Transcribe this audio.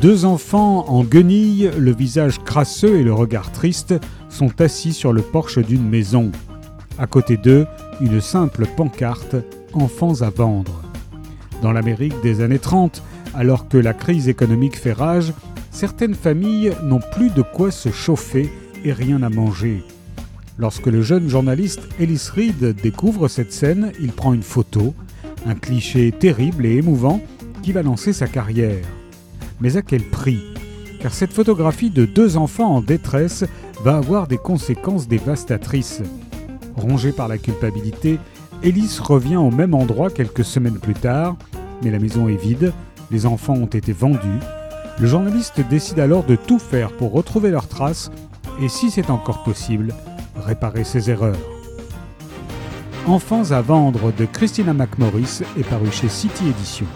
Deux enfants en guenilles, le visage crasseux et le regard triste, sont assis sur le porche d'une maison. À côté d'eux, une simple pancarte Enfants à vendre. Dans l'Amérique des années 30, alors que la crise économique fait rage, certaines familles n'ont plus de quoi se chauffer et rien à manger. Lorsque le jeune journaliste Ellis Reed découvre cette scène, il prend une photo, un cliché terrible et émouvant qui va lancer sa carrière. Mais à quel prix? Car cette photographie de deux enfants en détresse va avoir des conséquences dévastatrices. Rongé par la culpabilité, Ellis revient au même endroit quelques semaines plus tard, mais la maison est vide, les enfants ont été vendus. Le journaliste décide alors de tout faire pour retrouver leurs traces et, si c'est encore possible, réparer ses erreurs. Enfants à vendre de Christina McMorris est paru chez City Edition.